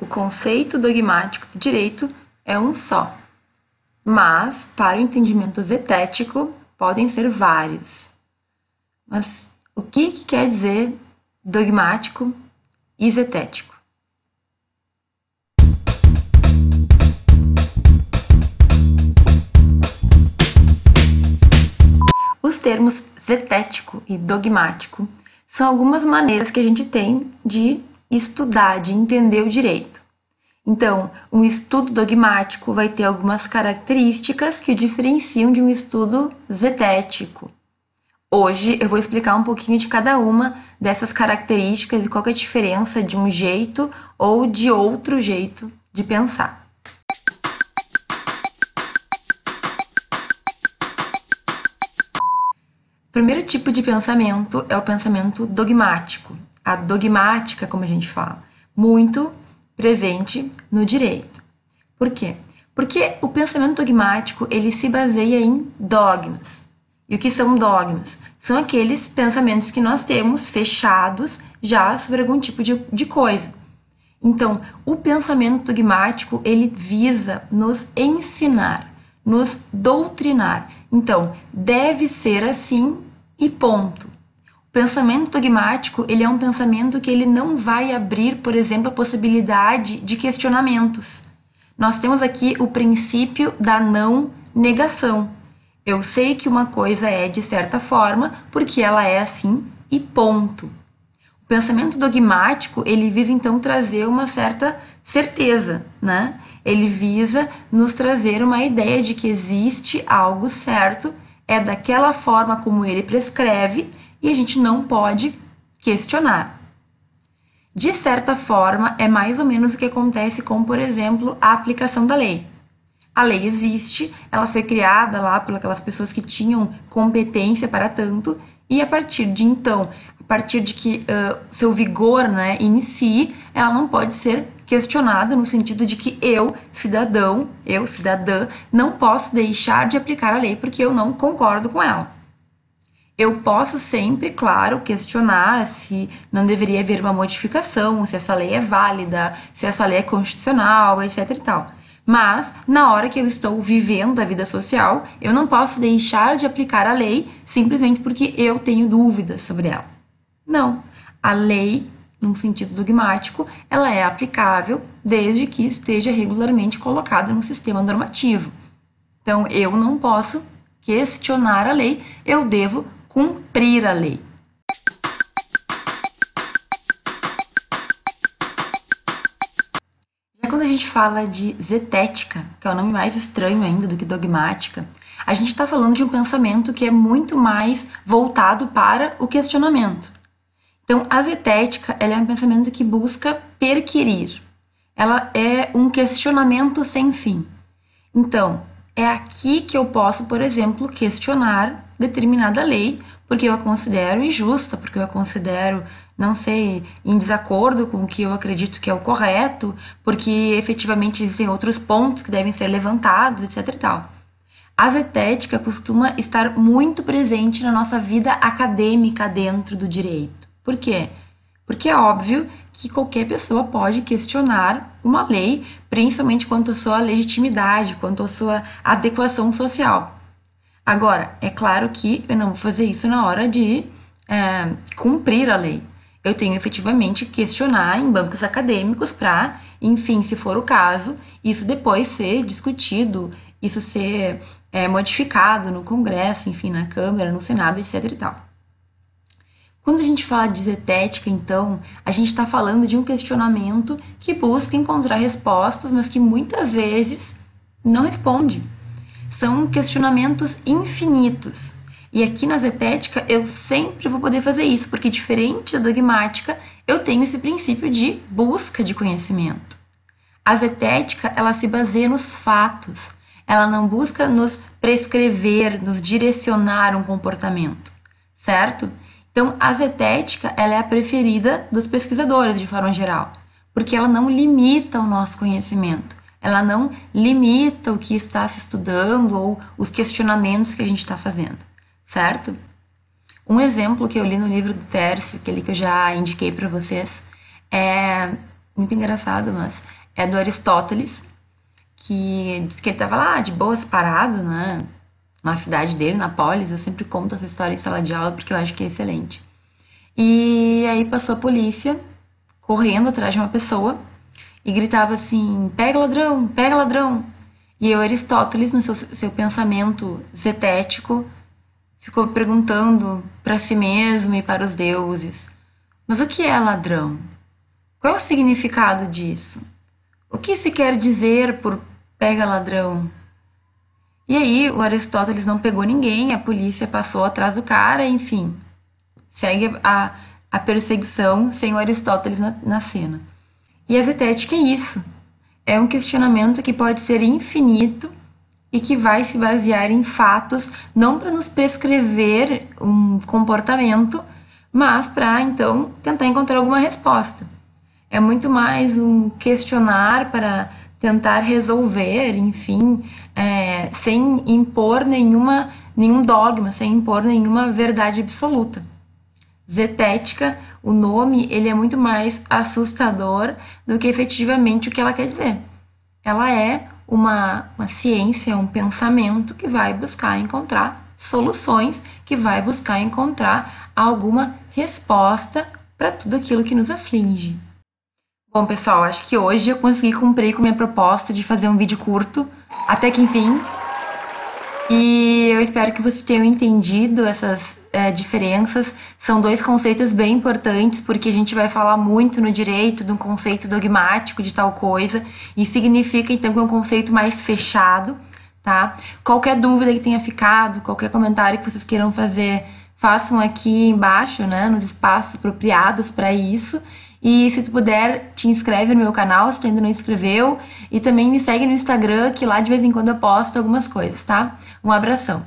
o conceito dogmático de direito é um só, mas para o entendimento zetético podem ser vários. Mas o que, que quer dizer dogmático e zetético? Os termos zetético e dogmático são algumas maneiras que a gente tem de estudar, de entender o direito. Então, um estudo dogmático vai ter algumas características que o diferenciam de um estudo zetético. Hoje eu vou explicar um pouquinho de cada uma dessas características e qual é a diferença de um jeito ou de outro jeito de pensar. O primeiro tipo de pensamento é o pensamento dogmático, a dogmática, como a gente fala, muito presente no direito. Por quê? Porque o pensamento dogmático ele se baseia em dogmas. E o que são dogmas? São aqueles pensamentos que nós temos fechados já sobre algum tipo de, de coisa. Então, o pensamento dogmático ele visa nos ensinar, nos doutrinar. Então, deve ser assim e ponto. Pensamento dogmático, ele é um pensamento que ele não vai abrir, por exemplo, a possibilidade de questionamentos. Nós temos aqui o princípio da não negação. Eu sei que uma coisa é de certa forma porque ela é assim e ponto. O pensamento dogmático, ele visa então trazer uma certa certeza, né? Ele visa nos trazer uma ideia de que existe algo certo, é daquela forma como ele prescreve e a gente não pode questionar. De certa forma, é mais ou menos o que acontece com, por exemplo, a aplicação da lei. A lei existe, ela foi criada lá por aquelas pessoas que tinham competência para tanto, e a partir de então, a partir de que uh, seu vigor né, inicie, ela não pode ser questionada no sentido de que eu, cidadão, eu, cidadã, não posso deixar de aplicar a lei porque eu não concordo com ela. Eu posso sempre, claro, questionar se não deveria haver uma modificação, se essa lei é válida, se essa lei é constitucional, etc e tal. Mas, na hora que eu estou vivendo a vida social, eu não posso deixar de aplicar a lei simplesmente porque eu tenho dúvidas sobre ela. Não. A lei, num sentido dogmático, ela é aplicável desde que esteja regularmente colocada no sistema normativo. Então, eu não posso questionar a lei, eu devo cumprir a lei. Já quando a gente fala de zetética, que é o nome mais estranho ainda do que dogmática, a gente está falando de um pensamento que é muito mais voltado para o questionamento. Então, a zetética é um pensamento que busca perquirir. Ela é um questionamento sem fim. Então, é aqui que eu posso, por exemplo, questionar determinada lei, porque eu a considero injusta, porque eu a considero, não sei, em desacordo com o que eu acredito que é o correto, porque efetivamente existem outros pontos que devem ser levantados, etc e tal. A zetética costuma estar muito presente na nossa vida acadêmica dentro do direito. Por quê? Porque é óbvio que qualquer pessoa pode questionar uma lei, principalmente quanto à sua legitimidade, quanto à sua adequação social. Agora, é claro que eu não vou fazer isso na hora de é, cumprir a lei. Eu tenho efetivamente que questionar em bancos acadêmicos para, enfim, se for o caso, isso depois ser discutido, isso ser é, modificado no Congresso, enfim, na Câmara, no Senado, etc. e tal. Quando a gente fala de zetética, então, a gente está falando de um questionamento que busca encontrar respostas, mas que muitas vezes não responde são questionamentos infinitos. E aqui na zetética eu sempre vou poder fazer isso, porque diferente da dogmática, eu tenho esse princípio de busca de conhecimento. A zetética, ela se baseia nos fatos. Ela não busca nos prescrever, nos direcionar um comportamento, certo? Então, a zetética, ela é a preferida dos pesquisadores de forma geral, porque ela não limita o nosso conhecimento ela não limita o que está se estudando ou os questionamentos que a gente está fazendo, certo? Um exemplo que eu li no livro do Tércio, aquele que eu já indiquei para vocês, é muito engraçado, mas é do Aristóteles, que diz que ele estava lá de boas parado, né? Na cidade dele, na Polis. Eu sempre conto essa história em sala de aula porque eu acho que é excelente. E aí passou a polícia correndo atrás de uma pessoa e gritava assim: pega ladrão, pega ladrão. E o Aristóteles, no seu, seu pensamento zetético, ficou perguntando para si mesmo e para os deuses: mas o que é ladrão? Qual é o significado disso? O que se quer dizer por pega ladrão? E aí o Aristóteles não pegou ninguém, a polícia passou atrás do cara, enfim. Segue a, a perseguição sem o Aristóteles na, na cena. E a zetética é isso. É um questionamento que pode ser infinito e que vai se basear em fatos, não para nos prescrever um comportamento, mas para então tentar encontrar alguma resposta. É muito mais um questionar para tentar resolver, enfim, é, sem impor nenhuma, nenhum dogma, sem impor nenhuma verdade absoluta. Zetética, o nome, ele é muito mais assustador do que efetivamente o que ela quer dizer. Ela é uma, uma ciência, um pensamento que vai buscar encontrar soluções, que vai buscar encontrar alguma resposta para tudo aquilo que nos aflige. Bom, pessoal, acho que hoje eu consegui cumprir com minha proposta de fazer um vídeo curto, até que enfim. E eu espero que vocês tenham entendido essas é, diferenças. São dois conceitos bem importantes, porque a gente vai falar muito no direito de um conceito dogmático de tal coisa, e significa então que é um conceito mais fechado, tá? Qualquer dúvida que tenha ficado, qualquer comentário que vocês queiram fazer, façam aqui embaixo, né, nos espaços apropriados para isso. E se tu puder, te inscreve no meu canal se tu ainda não inscreveu. E também me segue no Instagram, que lá de vez em quando eu posto algumas coisas, tá? Um abração.